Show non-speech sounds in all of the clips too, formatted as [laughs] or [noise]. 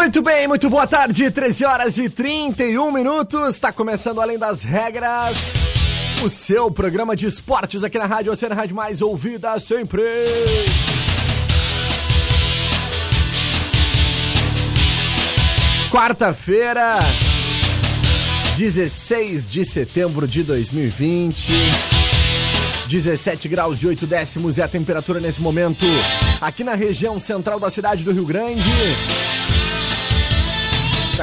Muito bem, muito boa tarde, 13 horas e 31 minutos. Está começando Além das Regras, o seu programa de esportes aqui na Rádio Oceana Rádio Mais Ouvida sempre. Quarta-feira, 16 de setembro de 2020. 17 graus e 8 décimos é a temperatura nesse momento aqui na região central da cidade do Rio Grande.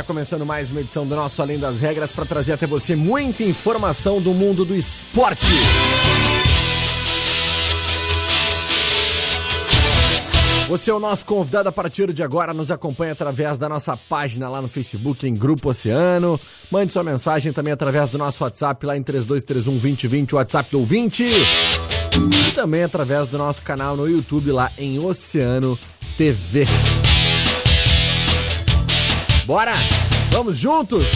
Começando mais uma edição do nosso Além das Regras para trazer até você muita informação do mundo do esporte. Você é o nosso convidado a partir de agora. Nos acompanha através da nossa página lá no Facebook, em Grupo Oceano. Mande sua mensagem também através do nosso WhatsApp lá em 3231 2020, o WhatsApp do ouvinte. E também através do nosso canal no YouTube lá em Oceano TV. Bora! Vamos juntos!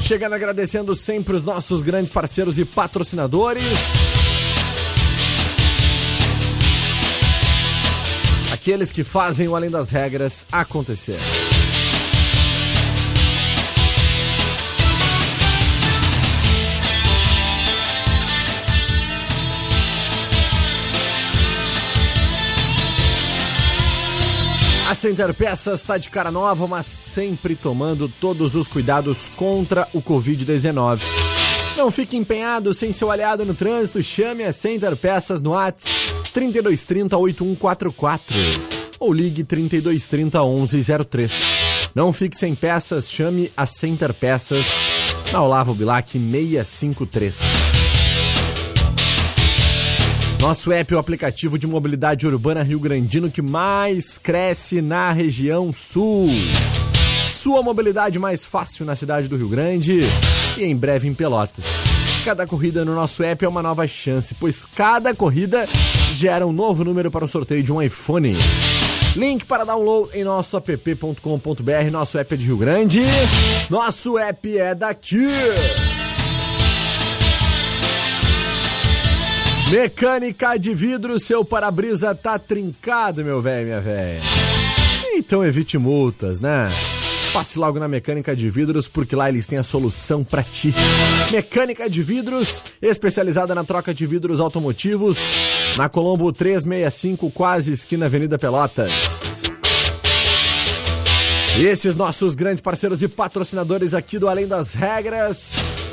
Chegando agradecendo sempre os nossos grandes parceiros e patrocinadores. Aqueles que fazem o Além das Regras acontecer. Center Peças está de cara nova, mas sempre tomando todos os cuidados contra o Covid-19. Não fique empenhado sem seu aliado no trânsito, chame a Center Peças no Whats 3230 8144 ou ligue 3230 1103. Não fique sem peças, chame a Center Peças na Olavo Bilac 653. Nosso app é o aplicativo de mobilidade urbana Rio Grandino que mais cresce na região sul. Sua mobilidade mais fácil na cidade do Rio Grande e em breve em Pelotas. Cada corrida no nosso app é uma nova chance, pois cada corrida gera um novo número para o sorteio de um iPhone. Link para download em nosso app.com.br. Nosso app é de Rio Grande. Nosso app é daqui. Mecânica de vidro, seu para-brisa tá trincado, meu velho, minha velha. Então evite multas, né? Passe logo na Mecânica de Vidros, porque lá eles têm a solução para ti. Mecânica de Vidros, especializada na troca de vidros automotivos, na Colombo 365, quase esquina Avenida Pelotas. Esses nossos grandes parceiros e patrocinadores aqui do Além das Regras.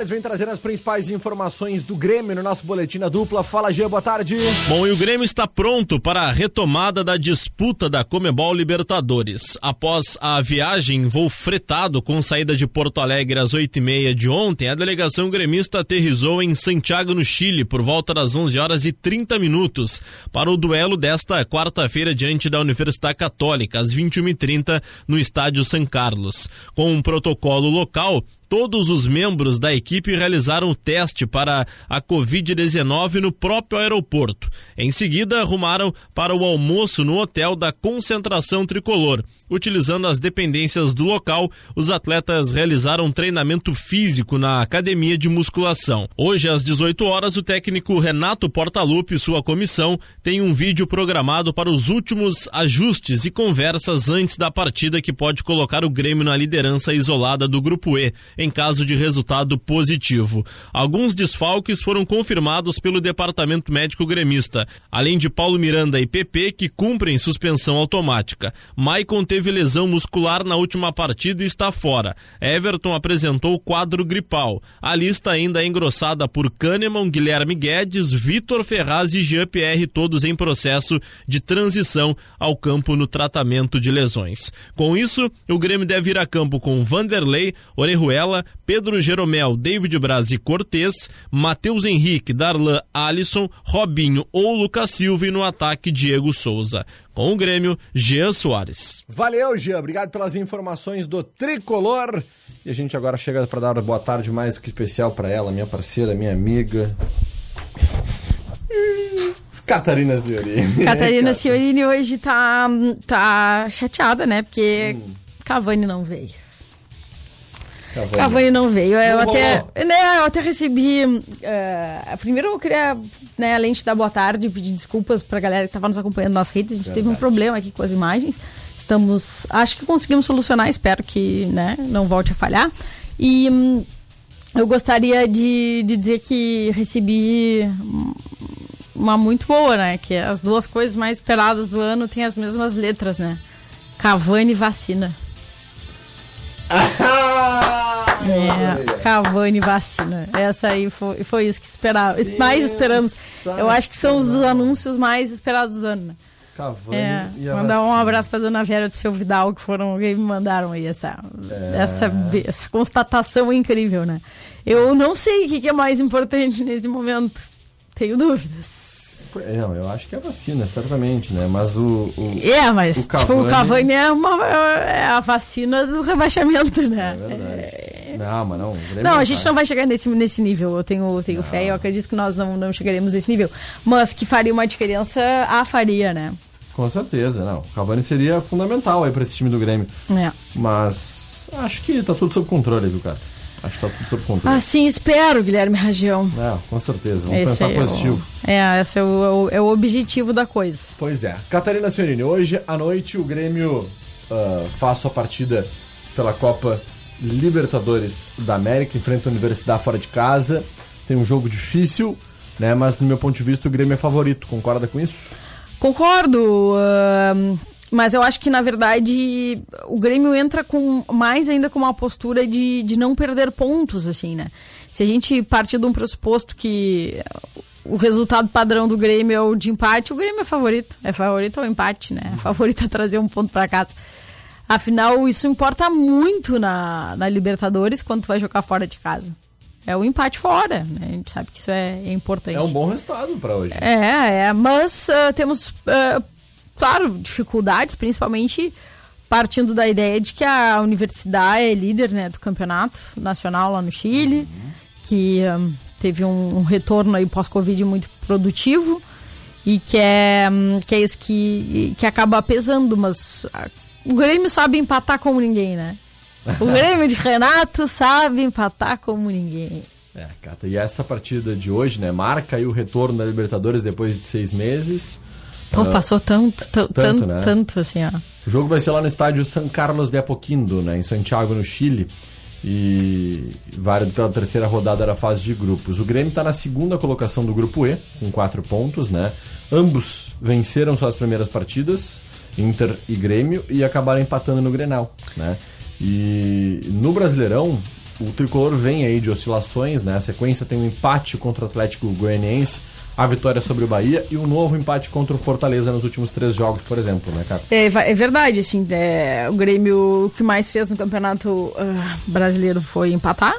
Soares vem trazer as principais informações do Grêmio no nosso boletim na dupla. Fala, Jean, boa tarde. Bom, e o Grêmio está pronto para a retomada da disputa da Comebol Libertadores. Após a viagem, voo fretado com saída de Porto Alegre às oito e meia de ontem, a delegação gremista aterrizou em Santiago, no Chile, por volta das 11 horas e 30 minutos, para o duelo desta quarta-feira diante da Universidade Católica, às 21h30, no estádio São Carlos. Com um protocolo local, todos os membros da equipe realizaram o teste para a Covid-19 no próprio aeroporto. Em seguida, arrumaram para o almoço no hotel da concentração tricolor. Utilizando as dependências do local, os atletas realizaram treinamento físico na academia de musculação. Hoje, às 18 horas, o técnico Renato Portaluppi e sua comissão têm um vídeo programado para os últimos ajustes e conversas antes da partida que pode colocar o Grêmio na liderança isolada do Grupo E em caso de resultado positivo. Alguns desfalques foram confirmados pelo departamento médico gremista, além de Paulo Miranda e PP, que cumprem suspensão automática. Maicon teve lesão muscular na última partida e está fora. Everton apresentou quadro gripal. A lista ainda é engrossada por Kahneman, Guilherme Guedes, Vitor Ferraz e Jean-Pierre, todos em processo de transição ao campo no tratamento de lesões. Com isso, o Grêmio deve ir a campo com Vanderlei, Orejuela, Orejuela, Pedro Jeromel, David Braz e Cortez, Matheus Henrique, Darlan Alisson, Robinho ou Lucas Silva e no ataque Diego Souza. Com o Grêmio, Jean Soares. Valeu, Jean. Obrigado pelas informações do Tricolor. E a gente agora chega para dar boa tarde mais do que especial para ela, minha parceira, minha amiga. Catarina Ciorini. Catarina [laughs] Ciorini hoje tá, tá chateada, né? Porque hum. Cavani não veio. Cavani, Cavani não veio. Eu, não até, né, eu até recebi. Uh, primeiro eu queria, né, além de dar boa tarde, pedir desculpas pra galera que tava nos acompanhando nas redes. A gente Verdade. teve um problema aqui com as imagens. Estamos. Acho que conseguimos solucionar, espero que né, não volte a falhar. E hum, eu gostaria de, de dizer que recebi uma muito boa, né? Que as duas coisas mais esperadas do ano têm as mesmas letras, né? Cavani vacina. [laughs] é, Cavani vacina. Essa aí foi, foi isso que esperava. Mais esperamos. Eu acho que são os anúncios mais esperados do ano, né? Cavani é, e a Mandar vacina. um abraço pra dona Vera do seu Vidal, que foram que me mandaram aí essa, é... essa, essa constatação incrível, né? Eu não sei o que é mais importante nesse momento tenho dúvidas. É, não, eu acho que é a vacina, certamente, né? Mas o. o é, mas o Cavani... Tipo, o Cavani é, uma, é a vacina do rebaixamento, né? É verdade. É... Não, mas não. Não, a gente não vai chegar nesse, nesse nível. Eu tenho, tenho fé e eu acredito que nós não, não chegaremos nesse nível. Mas que faria uma diferença, a faria, né? Com certeza, não. O Cavani seria fundamental aí pra esse time do Grêmio. É. Mas acho que tá tudo sob controle, viu, cara? Acho que está tudo sob controle. Assim espero, Guilherme Ragião. É, com certeza. Vamos esse pensar é positivo. O, é, esse é o, é o, objetivo da coisa. Pois é. Catarina Senhorini, hoje à noite o Grêmio uh, faz sua partida pela Copa Libertadores da América, enfrenta a Universidade fora de casa. Tem um jogo difícil, né? Mas no meu ponto de vista o Grêmio é favorito. Concorda com isso? Concordo. Uh, mas eu acho que, na verdade, o Grêmio entra com mais ainda com uma postura de, de não perder pontos, assim, né? Se a gente partir de um pressuposto que o resultado padrão do Grêmio é o de empate, o Grêmio é favorito. É favorito ao empate, né? É favorito a trazer um ponto para casa. Afinal, isso importa muito na, na Libertadores quando tu vai jogar fora de casa. É o empate fora, né? A gente sabe que isso é, é importante. É um bom resultado para hoje. É, é. Mas uh, temos uh, claro, dificuldades, principalmente partindo da ideia de que a universidade é líder né, do campeonato nacional lá no Chile, uhum. que um, teve um, um, retorno aí pós-Covid muito produtivo e que é, um, que é isso que, que acaba pesando, mas a, o Grêmio sabe empatar como ninguém, né? O [laughs] Grêmio de Renato sabe empatar como ninguém. É, Cata, e essa partida de hoje, né, marca aí o retorno da Libertadores depois de seis meses. Pô, passou tanto, tanto, tanto, né? tanto assim, ó. O jogo vai ser lá no estádio San Carlos de Apoquindo, né, em Santiago, no Chile. E válido pela terceira rodada da fase de grupos. O Grêmio está na segunda colocação do grupo E, com quatro pontos, né? Ambos venceram suas primeiras partidas, Inter e Grêmio, e acabaram empatando no Grenal, né? E no Brasileirão, o tricolor vem aí de oscilações, né? A sequência tem um empate contra o Atlético Goianiense a vitória sobre o Bahia e um novo empate contra o Fortaleza nos últimos três jogos, por exemplo, né, cara? É, é verdade, assim, é, o Grêmio o que mais fez no campeonato uh, brasileiro foi empatar.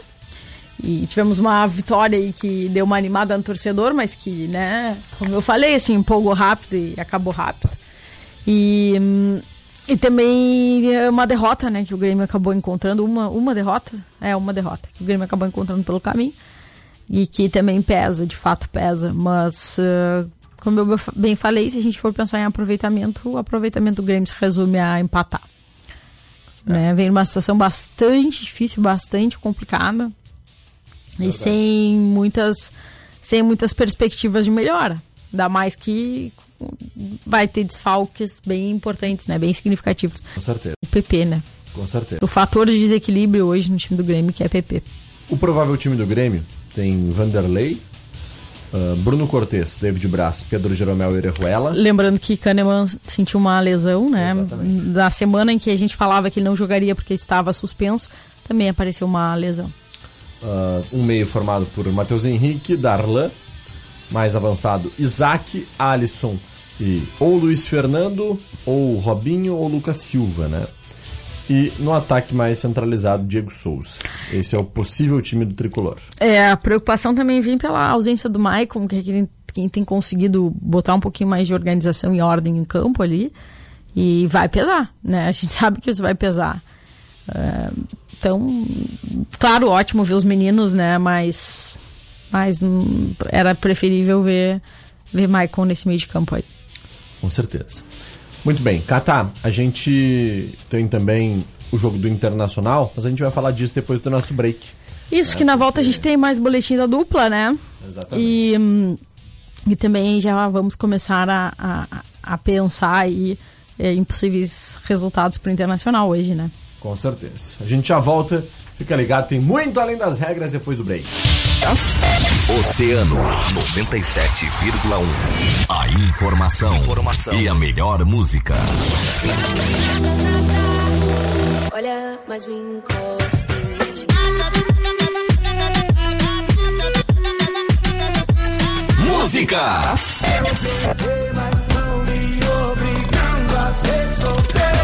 E tivemos uma vitória aí que deu uma animada no torcedor, mas que, né, como eu falei, assim, empolgou rápido e acabou rápido. E, e também uma derrota, né, que o Grêmio acabou encontrando, uma, uma derrota, é, uma derrota, que o Grêmio acabou encontrando pelo caminho e que também pesa, de fato pesa, mas uh, como eu bem falei, se a gente for pensar em aproveitamento, o aproveitamento do Grêmio se resume a empatar. É. Né? Vem numa situação bastante difícil, bastante complicada e sem muitas, sem muitas perspectivas de melhora. Ainda mais que vai ter desfalques bem importantes, né? bem significativos. Com certeza. O PP, né? Com certeza. O fator de desequilíbrio hoje no time do Grêmio que é PP. O provável time do Grêmio tem Vanderlei, uh, Bruno Cortes, David Braz, Pedro Jeromel e Orejuela. Lembrando que Kahneman sentiu uma lesão, né? Exatamente. Na semana em que a gente falava que ele não jogaria porque estava suspenso, também apareceu uma lesão. Uh, um meio formado por Matheus Henrique, Darlan, mais avançado Isaac, Alisson e ou Luiz Fernando, ou Robinho, ou Lucas Silva, né? E no ataque mais centralizado, Diego Souza. Esse é o possível time do tricolor. É, a preocupação também vem pela ausência do Maicon, que é quem, quem tem conseguido botar um pouquinho mais de organização e ordem em campo ali. E vai pesar, né? A gente [laughs] sabe que isso vai pesar. É, então, claro, ótimo ver os meninos, né? Mas, mas hum, era preferível ver, ver Maicon nesse meio de campo aí. Com certeza. Muito bem, Cata, a gente tem também o jogo do Internacional, mas a gente vai falar disso depois do nosso break. Isso, é, que na volta porque... a gente tem mais boletim da dupla, né? Exatamente. E, hum, e também já vamos começar a, a, a pensar aí é, em possíveis resultados para o Internacional hoje, né? Com certeza. A gente já volta, fica ligado, tem muito além das regras depois do break. Oceano 97,1. A informação, informação e a melhor música. Olha, mas me encosta Música. Eu mas não me obrigando a ser solteiro.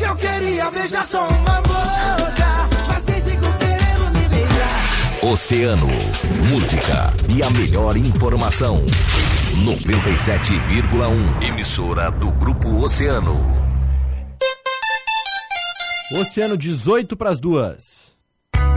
Eu queria beijar só uma boca, Oceano, música e a melhor informação. 97,1. Emissora do Grupo Oceano. Oceano 18 para as duas.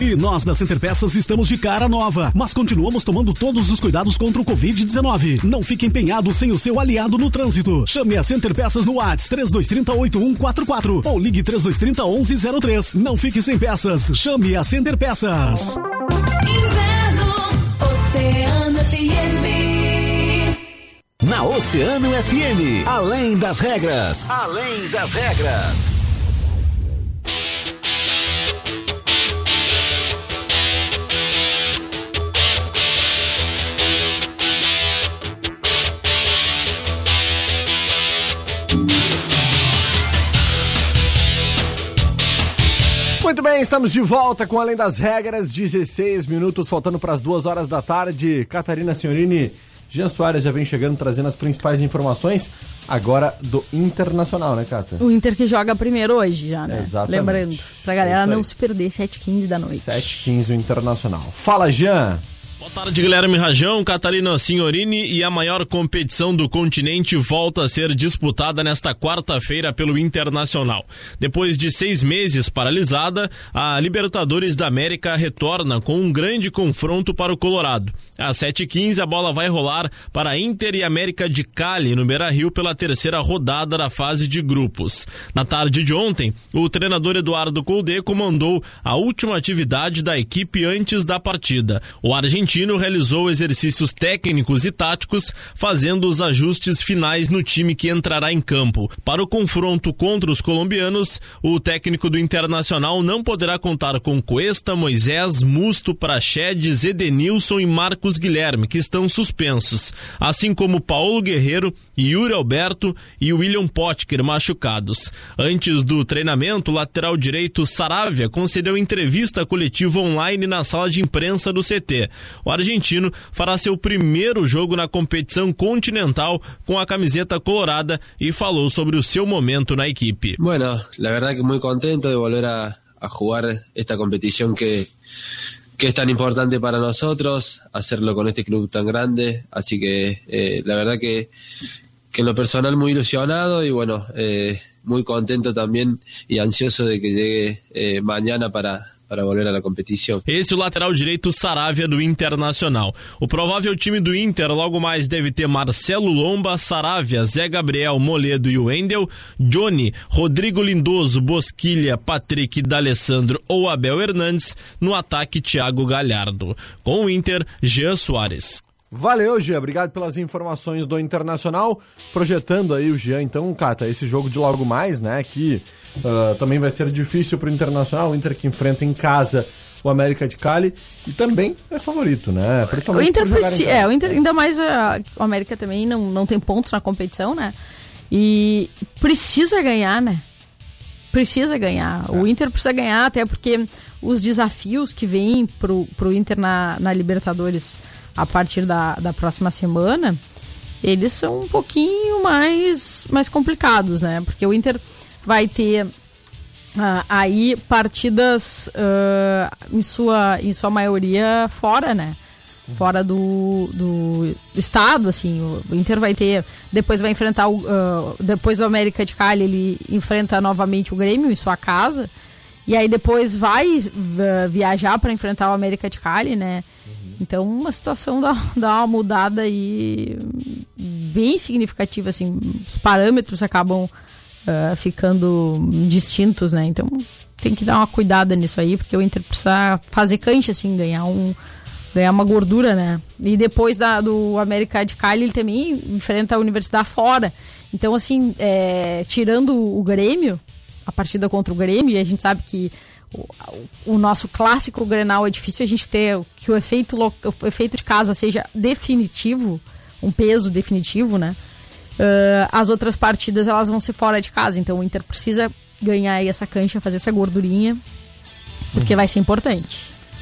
E nós da Center Peças estamos de cara nova, mas continuamos tomando todos os cuidados contra o Covid-19. Não fique empenhado sem o seu aliado no trânsito. Chame a Center Peças no WhatsApp 3230 8144 ou ligue 3230 1103. Não fique sem peças. Chame a Center Peças. Inverno, Oceano FM. Na Oceano FM, além das regras, além das regras. Bem, estamos de volta com Além das Regras, 16 minutos faltando para as duas horas da tarde. Catarina Senhorini, Jean Soares já vem chegando trazendo as principais informações agora do Internacional, né, Cata? O Inter que joga primeiro hoje já, né? Exatamente. Lembrando, pra galera é não se perder, 7h15 da noite. 7h15 o Internacional. Fala, Jean! Boa tarde, Guilherme Rajão, Catarina Signorini e a maior competição do continente volta a ser disputada nesta quarta-feira pelo Internacional. Depois de seis meses paralisada, a Libertadores da América retorna com um grande confronto para o Colorado. Às 7h15, a bola vai rolar para Inter e América de Cali, no Beira-Rio, pela terceira rodada da fase de grupos. Na tarde de ontem, o treinador Eduardo Colde comandou a última atividade da equipe antes da partida. O argentino argentino realizou exercícios técnicos e táticos, fazendo os ajustes finais no time que entrará em campo. Para o confronto contra os colombianos, o técnico do Internacional não poderá contar com Cuesta, Moisés, Musto, Praxedes, Edenilson e Marcos Guilherme, que estão suspensos, assim como Paulo Guerreiro, Yuri Alberto e William Potker machucados. Antes do treinamento, o lateral direito Saravia concedeu entrevista coletiva online na sala de imprensa do CT o argentino fará seu primeiro jogo na competição continental com a camiseta colorada e falou sobre o seu momento na equipe. Bueno, la verdad que muy contento de volver a, a jugar esta competición que que es tan importante para nosotros, hacerlo con este club tan grande. Así que eh, la verdad que, que en lo personal muy ilusionado y bueno, eh, muy contento también y ansioso de que llegue eh, mañana para, para volver a la competición. Esse é o lateral direito Saravia do Internacional. O provável time do Inter logo mais deve ter Marcelo Lomba, Saravia, Zé Gabriel, Moledo e Wendel, Johnny, Rodrigo Lindoso, Bosquilha, Patrick D'Alessandro ou Abel Hernandes, no ataque Thiago Galhardo. Com o Inter, Jean Soares. Valeu, Jean. Obrigado pelas informações do Internacional. Projetando aí o Jean, então, Cata, esse jogo de logo mais, né? Que uh, também vai ser difícil pro Internacional. O Inter que enfrenta em casa o América de Cali e também é favorito, né? O Principalmente Inter por jogar casa. É, o Inter, ainda mais a, o América também não, não tem pontos na competição, né? E precisa ganhar, né? Precisa ganhar. O Inter precisa ganhar, até porque os desafios que vêm pro, pro Inter na, na Libertadores a partir da, da próxima semana, eles são um pouquinho mais, mais complicados, né? Porque o Inter vai ter ah, aí partidas ah, em, sua, em sua maioria fora, né? Fora do, do estado, assim. O Inter vai ter. Depois vai enfrentar o. ah, depois do América de Cali, ele enfrenta novamente o Grêmio em sua casa. E aí depois vai ah, viajar para enfrentar o América de Cali, né? Então, uma situação dá, dá uma mudada aí bem significativa, assim. Os parâmetros acabam ah, ficando distintos, né? Então, tem que dar uma cuidada nisso aí, porque o Inter precisa fazer cancha, assim, ganhar um ganhar uma gordura, né? E depois da, do América de Cali, ele também enfrenta a Universidade fora. Então, assim, é, tirando o Grêmio, a partida contra o Grêmio, e a gente sabe que o, o nosso clássico Grenal é difícil a gente ter que o efeito, o efeito de casa seja definitivo, um peso definitivo, né? Ah, as outras partidas elas vão ser fora de casa, então o Inter precisa ganhar aí essa cancha, fazer essa gordurinha, porque vai ser importante.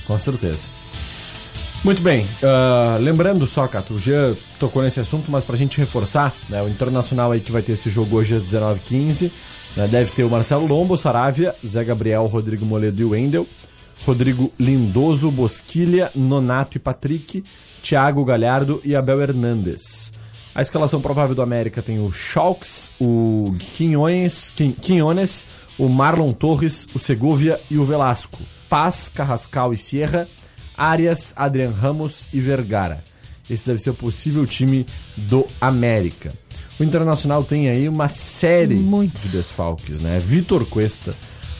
Com certeza. Muito bem. ah, lembrando só, Cato, o Jean tocou nesse assunto, mas pra gente reforçar, né, o Internacional aí que vai ter esse jogo hoje às 19h15, né, deve ter o Marcelo Lombo, Saravia, Zé Gabriel, Rodrigo Moledo e Wendel, Rodrigo Lindoso, Bosquilha, Nonato e Patrick, Thiago Galhardo e Abel Hernandes. A escalação provável do América tem o Schalks, o Quinones, Quin- Quinones, o Marlon Torres, o Segovia e o Velasco. Paz, Carrascal e Sierra, Arias, Adrian Ramos e Vergara. Esse deve ser o possível time do América. O Internacional tem aí uma série Muitos. de desfalques, né? Vitor Cuesta,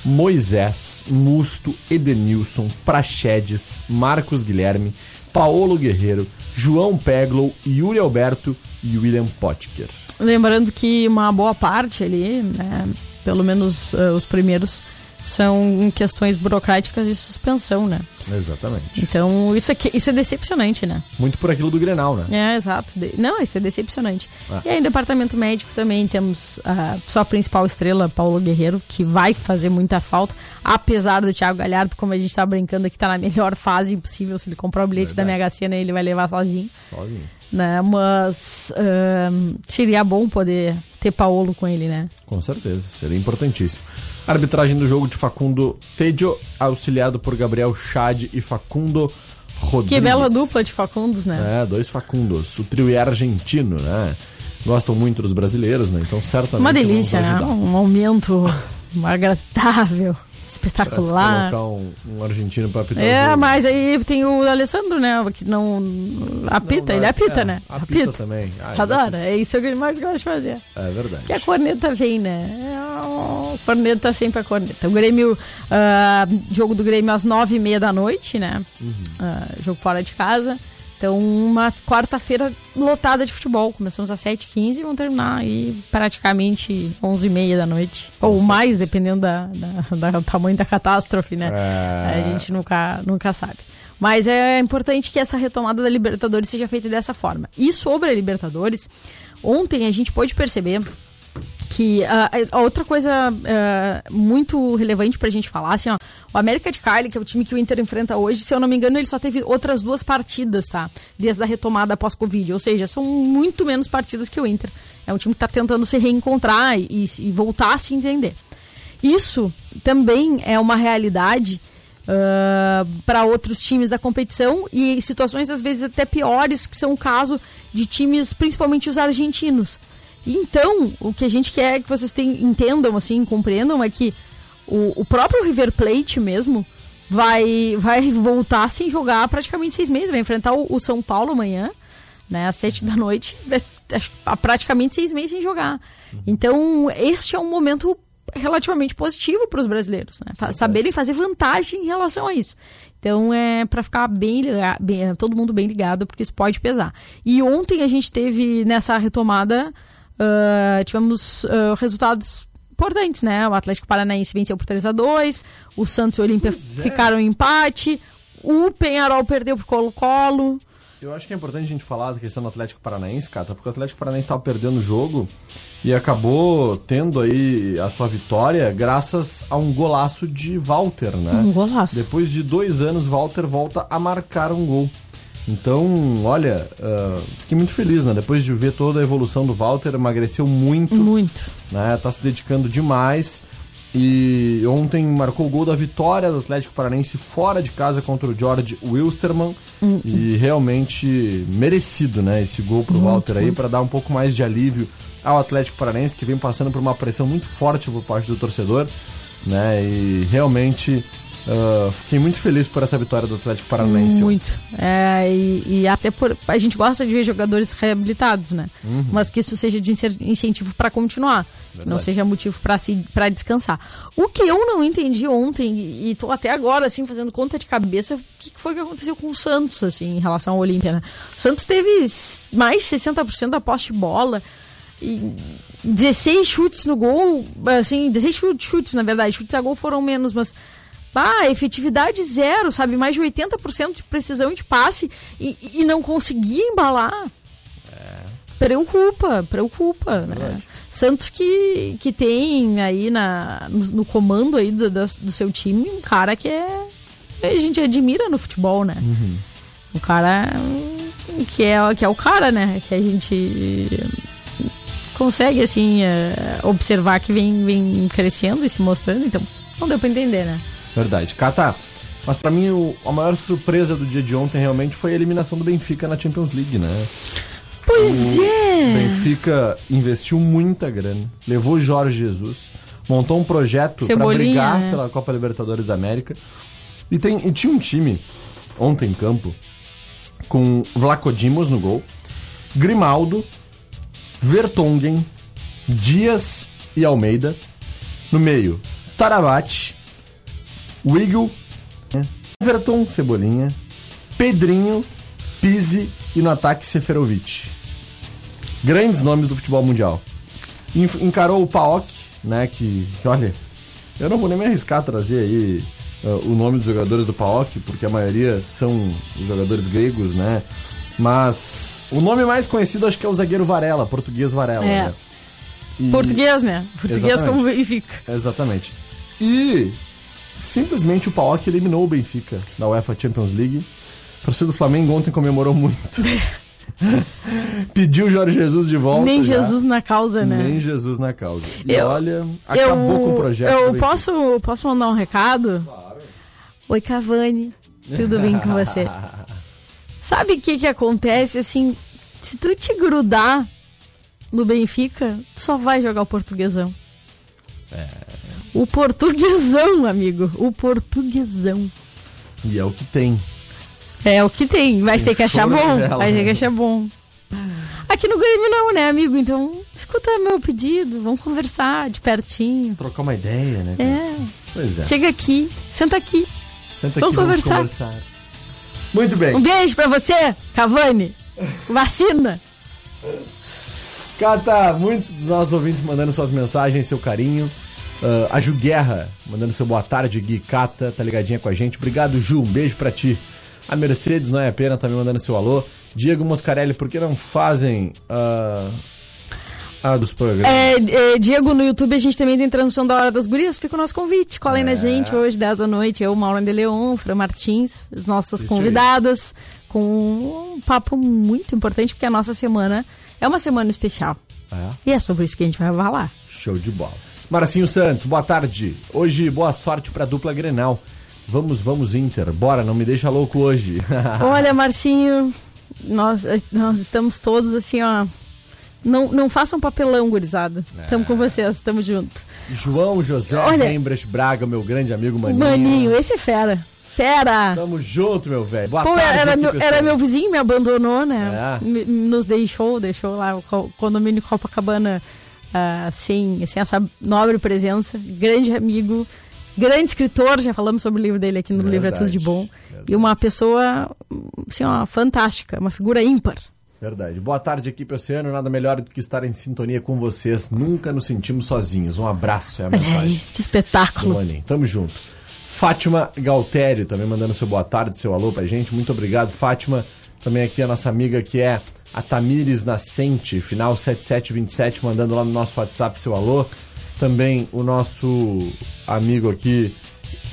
Moisés, Musto, Edenilson, Praxedes, Marcos Guilherme, Paolo Guerreiro, João Peglow, Yuri Alberto e William Potker. Lembrando que uma boa parte ali, né, pelo menos eh, os primeiros, são questões burocráticas de suspensão, né? Exatamente. Então, isso, aqui, isso é decepcionante, né? Muito por aquilo do Grenal, né? É, exato. Não, isso é decepcionante. Ah. E aí, no departamento médico também temos a sua principal estrela, Paulo Guerreiro, que vai fazer muita falta, apesar do Thiago Galhardo, como a gente tá brincando aqui, tá na melhor fase possível. Se ele comprar o bilhete da Verdade. Mega Sena, ele vai levar sozinho. Sozinho. Né? Mas ahn, seria bom poder ter Paulo com ele, né? Com certeza, seria importantíssimo. Arbitragem do jogo de Facundo Tejo, auxiliado por Gabriel Chad e Facundo Rodrigues. Que bela dupla de Facundos, né? É, dois Facundos. O trio é argentino, né? Gostam muito dos brasileiros, né? Então certamente Uma delícia, né? Um aumento [laughs] agradável, espetacular. colocar um, um argentino pra apitar É, mas aí tem o Alessandro, né? Que não apita, Não, ele não, apita, é, né? Apita, também. Ah, ele Adora, é isso que ele mais gosta de fazer. É verdade. Que a corneta vem, né? É, ó, corneta sempre a corneta. O Grêmio, ah, jogo do Grêmio às nove e meia da noite, né? Uhum. Ah, jogo fora de casa. Então, uma quarta-feira lotada de futebol. Começamos às 7h15 e vamos terminar aí praticamente 11h30 da noite. Ou mais, dependendo da, da- da- do tamanho da catástrofe, né? É. A gente nunca, nunca sabe. Mas é importante que essa retomada da Libertadores seja feita dessa forma. E sobre a Libertadores, ontem a gente pôde perceber que ah, a outra coisa ah, muito relevante pra gente falar, assim, ó, o América de Cali, que é o time que o Inter enfrenta hoje, se eu não me engano, ele só teve outras duas partidas, tá? Desde a retomada pós-Covid, ou seja, são muito menos partidas que o Inter. É um time que tá tentando se reencontrar e, e voltar a se entender. Isso também é uma realidade para outros times da competição e situações às vezes até piores, que são o caso de times, principalmente os argentinos. Então, o que a gente quer é que vocês tem, entendam, assim, compreendam, é que o, o próprio River Plate mesmo vai, vai voltar sem jogar praticamente seis meses. Vai enfrentar o, o São Paulo amanhã, né? Às sete da noite. [laughs] Há praticamente seis meses sem jogar. Então, este é um momento relativamente positivo para os brasileiros, né? Saberem fazer vantagem em relação a isso. Então é para ficar bem, bem- todo mundo bem ligado, porque isso pode pesar. E ontem a gente teve nessa retomada, ah, tivemos ah, resultados importantes, né? O Atlético Paranaense venceu por 3 a 2 o Santos e o Olímpia ficaram em empate, o Penharol perdeu por Colo-Colo. Eu acho que é importante a gente falar da questão do Atlético Paranaense, Cata, porque o Atlético Paranaense estava perdendo o jogo e acabou tendo aí a sua vitória graças a um golaço de Walter, né? Um golaço. Depois de dois anos, Walter volta a marcar um gol. Então, olha, ah, fiquei muito feliz, né? Depois de ver toda a evolução do Walter, emagreceu muito, Muito. né? Tá se dedicando demais. E ontem marcou o gol da vitória do Atlético Paranaense fora de casa contra o George Wilstermann. E realmente merecido, né? Esse gol pro Walter aí, para dar um pouco mais de alívio ao Atlético Paranaense, que vem passando por uma pressão muito forte por parte do torcedor, né? E realmente ah, fiquei muito feliz por essa vitória do Atlético Paranaense. Muito. É, e, e até por. A gente gosta de ver jogadores reabilitados, né? Mas que isso seja de incentivo para continuar. Que não seja motivo para se descansar. O que eu não entendi ontem, e, e tô até agora, assim, fazendo conta de cabeça, o que foi que aconteceu com o Santos, assim, em relação ao Olímpia, né? O Santos teve mais de 60% da posse de bola. E 16 chutes no gol, assim, 16 chutes, chutes, na verdade, chutes a gol foram menos, mas ah, efetividade zero, sabe? Mais de 80% de precisão de passe e, e não conseguia embalar. Preocupa, preocupa, né? Santos que, que tem aí na, no, no comando aí do, do, do seu time um cara que é. A gente admira no futebol, né? Um cara que é, que é o cara, né? Que a gente consegue, assim, eh, observar que vem, vem crescendo e se mostrando, então não deu pra entender, né? Verdade. Cata, mas pra mim o- a maior surpresa do dia de ontem realmente foi a eliminação do Benfica na Champions League, né? Pois O é! Benfica investiu muita grana, levou Jorge Jesus, montou um projeto pra Cebolinha, brigar né? pela Copa Libertadores da América. E, tem, e tinha um time ontem em campo com Vlaco Dimos no gol, Grimaldo, Vertonghen, Dias e Almeida. No meio, Tarabate, Wiggle, né? Everton, Cebolinha, Pedrinho, Pise e no ataque Seferovic. Grandes nomes do futebol mundial. Encarou o Paok, né? Que, olha, eu não vou nem me arriscar a trazer aí ah, o nome dos jogadores do Paok, porque a maioria são jogadores gregos, né? Mas o nome mais conhecido acho que é o zagueiro Varela, português Varela. É. né? E- Português, né? Português Exatamente. como Benfica. Exatamente. E simplesmente o Paok eliminou o Benfica da UEFA Champions League. A torcida do Flamengo ontem comemorou muito. [laughs] Pediu o Jorge Jesus de volta. Nem já. Jesus na causa, né? Nem Jesus na causa. E Eu- olha, acabou com o projeto. Eu posso, posso mandar um recado? Oi, Cavani. Tudo bem com você? [laughs] Sabe o que que acontece, assim, se tu te grudar no Benfica, tu só vai jogar o portuguesão. É. O portuguesão, amigo. O portuguesão. E é o que tem. É o que tem. Vai Sem ter que achar bom. de vela, Vai ter que né? achar bom. Aqui no Grêmio não, né, amigo? Então, escuta meu pedido. Vamos conversar de pertinho. Trocar uma ideia, né? É. Pois é. Chega aqui. Senta aqui. Senta vamos aqui, vamos conversar. conversar. Muito bem. Um beijo pra você, Cavani. [laughs] Vacina. Cata, muitos dos nossos ouvintes mandando suas mensagens, seu carinho. Ah, a Ju Guerra mandando seu boa tarde, Gui Cata, tá ligadinha com a gente. Obrigado, Ju, um beijo pra ti. A Mercedes, não é a pena, também mandando seu alô. Diego Moscarelli, por que não fazem ah, a dos programas? É, é, Diego, no YouTube a gente também tem transmissão da Hora das Gurias. Fica o nosso convite. Colhem É. na gente hoje, 10 da noite. Eu, Mauro de Leon, Fran Martins, as nossas Assiste convidadas. Com um papo muito importante, porque a nossa semana é uma semana especial. É, E é sobre isso que a gente vai falar. show de bola. Marcinho Santos, boa tarde. Hoje, boa sorte pra dupla Grenal. Vamos, vamos, Inter. Bora, não me deixa louco hoje. [laughs] Olha, Marcinho, nós, nós estamos todos assim, ó, Não, não façam papelão, gurizada. Tamo com vocês, tamo junto. João José Olha- Braga, meu grande amigo Maninho. Maninho, esse é fera. Fera! Tamo junto, meu velho. Boa Pô, tarde era, aqui, meu, pessoal. era meu vizinho, me abandonou, né? É. Me- nos deixou, deixou lá o co- condomínio Copacabana sem, sem essa nobre presença. Grande amigo, grande escritor, já falamos sobre o livro dele aqui no Verdade, livro É Tudo de Bom. verdade. E uma pessoa, assim, ó, fantástica, uma figura ímpar. Verdade. Boa tarde, equipe Oceano. Nada melhor do que estar em sintonia com vocês. Nunca nos sentimos sozinhos. Um abraço, é a Olha aí, mensagem. que espetáculo. Tamo junto. Fátima Galtério também mandando seu boa tarde, seu alô pra gente. Muito obrigado, Fátima. Também aqui a nossa amiga que é a Tamires Nascente, final 7727, mandando lá no nosso WhatsApp seu alô. Também o nosso amigo aqui,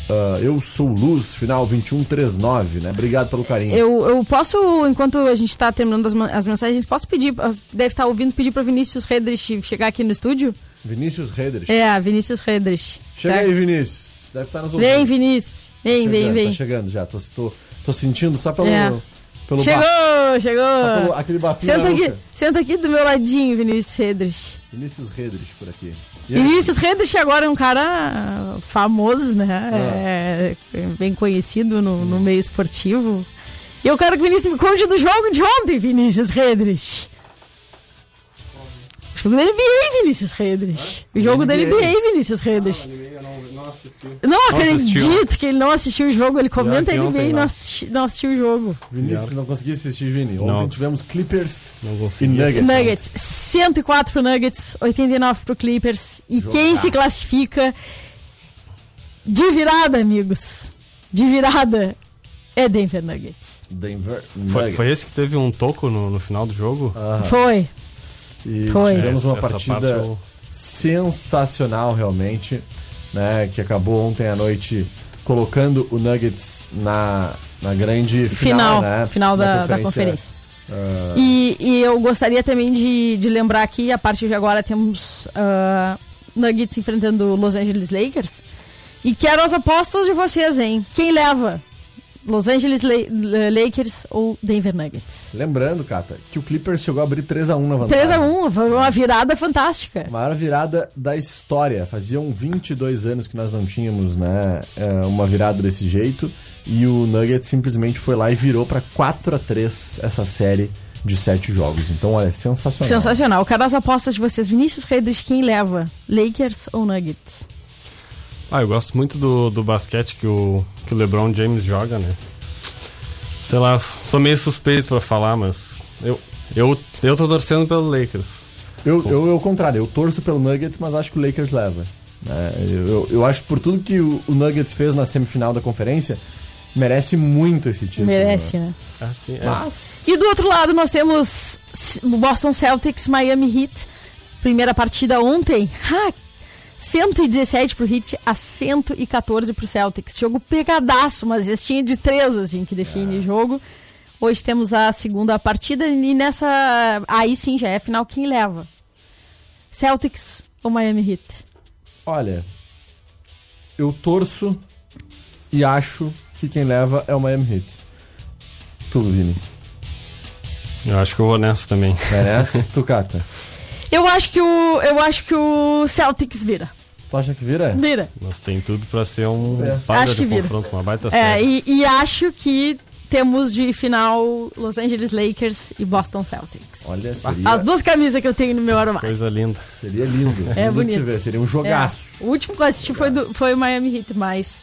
ah, Eu Sou Luz, final 2139, né? Obrigado pelo carinho. Eu, eu posso, enquanto a gente tá terminando as, as mensagens, posso pedir, deve estar ouvindo, pedir para Vinícius Redrich chegar aqui no estúdio? Vinícius Redrich. É, Vinícius Redrich. Chega aí, Vinícius. Deve estar nos ouvindo. Vem, Vinícius. Vem, Chegando, vem, vem. Tá chegando já. Tô, tô, tô sentindo só pelo, É. pelo Chegou, bafo, chegou. só pelo- aquele bafinho Senta aqui, senta aqui do meu ladinho, Vinícius Redrich. Vinícius Redrich por aqui. E aí? Vinícius Redrich agora é um cara famoso, né? É, bem conhecido no, no meio esportivo. E eu quero que o Vinícius me conte do jogo de ontem, Vinícius Redrich. O jogo da NBA, Vinícius Redrich. O jogo da NBA. Vinícius Redrich. Não acredito que ele não assistiu o jogo. Ele comenta que NBA e não não. assisti- não assistiu o jogo. Vinícius não consegui assistir, Vini. Ontem Não. tivemos Clippers Não e. Nuggets. Nuggets, 104 pro Nuggets, 89 pro Clippers. E quem se classifica de virada, amigos, de virada, é Denver Nuggets. Denver Foi, Nuggets. foi esse que teve um toco no, no final do jogo? Foi. E Foi. tivemos uma Essa partida parte eu- sensacional, realmente, né? Que acabou ontem à noite colocando o Nuggets na, na grande final, Final, né? final da, da conferência. ah, E, e eu gostaria também de, de lembrar aqui, a partir de agora temos ah, Nuggets enfrentando Los Angeles Lakers. E quero as apostas de vocês, hein? Quem leva? Los Angeles La- Lakers ou Denver Nuggets? Lembrando, Cata, que o Clippers chegou a abrir 3x1 na vantagem. 3x1, foi uma virada fantástica. Maior virada da história. Faziam 22 anos que nós não tínhamos né, é, uma virada desse jeito. E o Nuggets simplesmente foi lá e virou para 4 a 3 essa série de 7 jogos. Então, olha, é sensacional. Sensacional. Quero as apostas de vocês. Vinícius Redrich, quem leva? Lakers ou Nuggets? Ah, eu gosto muito do, do basquete que o, que o LeBron James joga, né? Sei lá, sou meio suspeito pra falar, mas eu, eu, eu tô torcendo pelo Lakers. Eu, eu, eu, ao contrário, eu torço pelo Nuggets, mas acho que o Lakers leva. É, eu, eu, eu acho que por tudo que o, o Nuggets fez na semifinal da conferência, merece muito esse título. Merece, né? né? Assim, é. Mas. E do outro lado nós temos o Boston Celtics, Miami Heat. Primeira partida ontem. Ha! 117 pro Heat a 114 pro Celtics. Jogo pegadaço, mas cestinha de três, assim, que define o jogo. Hoje temos a segunda partida e nessa. Aí sim já é final quem leva. Celtics ou Miami Heat? Olha, eu torço e acho que quem leva é o Miami Heat. Tu, Vini. Eu acho que eu vou nessa também. Vai nessa? [laughs] tu, Cata. Eu acho que o. Eu acho que o Celtics vira. Tu acha que vira? Vira. Mas tem tudo pra ser um É. Acho que de vira. confronto, uma baita É, série. e, e acho que temos de final Los Angeles Lakers e Boston Celtics. Olha, seria, As duas camisas que eu tenho no meu armário. Coisa linda. seria lindo. É lindo de se bonito. ver, Seria um jogaço. É. O último que eu assisti foi, do, foi o Miami Heat, mas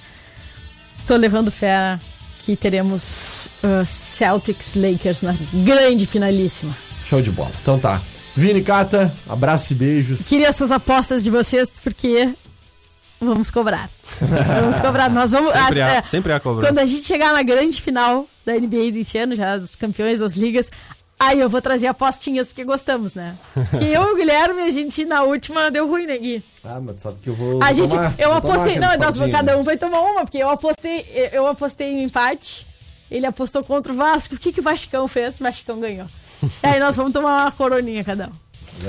tô levando fé que teremos uh, Celtics Lakers na grande finalíssima. Show de bola. Então tá. Vini, Cata, abraço e beijos. Queria essas apostas de vocês porque vamos cobrar. [laughs] vamos cobrar. Nós vamos. Sempre ah, há, é, sempre há cobrança. Quando a gente chegar na grande final da NBA desse ano, já dos campeões das ligas, aí eu vou trazer apostinhas, porque gostamos, né? Porque eu e o Guilherme, a gente na última deu ruim, né, Gui? Ah, mas sabe que eu vou. A vou gente, tomar- eu apostei, não, nós, fardinho. cada um vai tomar uma, porque eu apostei, eu apostei em empate, ele apostou contra o Vasco, o que, que o Vascão fez? O Vascão ganhou. Aí [laughs] nós vamos tomar uma coroninha cada um.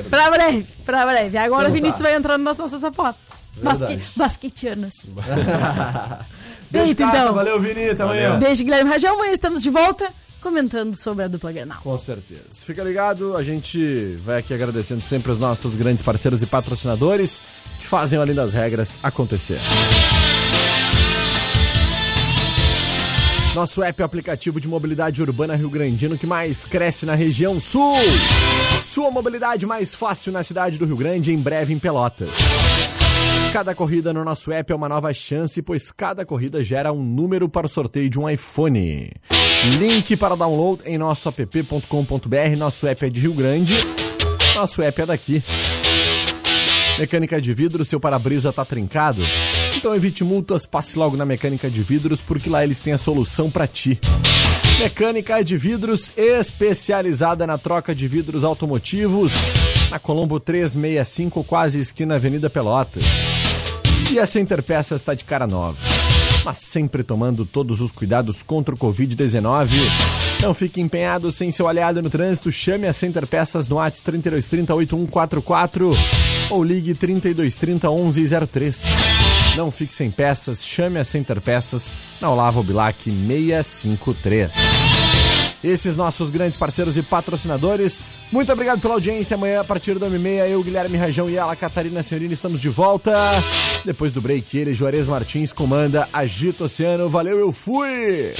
Pra breve, pra breve. Agora Então o Vinícius tá. vai entrando nas nossas apostas. Basque, Verdade. basquetianas. [laughs] Beijo, Feito, então. Valeu, Vini. Até amanhã. Beijo, Guilherme Rajão. Amanhã estamos de volta comentando sobre a dupla Grenal. Com certeza. Fica ligado, a gente vai aqui agradecendo sempre os nossos grandes parceiros e patrocinadores que fazem além das regras acontecer. Nosso app é o aplicativo de mobilidade urbana Rio Grandino que mais cresce na região sul. Sua mobilidade mais fácil na cidade do Rio Grande, em breve em Pelotas. Cada corrida no nosso app é uma nova chance, pois cada corrida gera um número para o sorteio de um iPhone. Link para download em nosso app.com.br. Nosso app é de Rio Grande. Nosso app é daqui. Mecânica de vidro, seu para-brisa tá trincado? Então evite multas, passe logo na Mecânica de Vidros, porque lá eles têm a solução para ti. Mecânica de Vidros especializada na troca de vidros automotivos, na Colombo 365, quase esquina Avenida Pelotas. E a Center Peças está de cara nova, mas sempre tomando todos os cuidados contra o Covid-19. Não fique empenhado sem seu aliado no trânsito, chame a Center Peças no ATS 3230 8144 ou ligue 3230 1103. Não fique sem peças, chame a Center Peças na Olavo Bilac 653. Esses nossos grandes parceiros e patrocinadores. Muito obrigado pela audiência. Amanhã, a partir da 1h30, eu, Guilherme Rajão e ela, Catarina Senhorina, estamos de volta. Depois do break, ele, Juarez Martins, comanda Agito Oceano. Valeu, eu fui!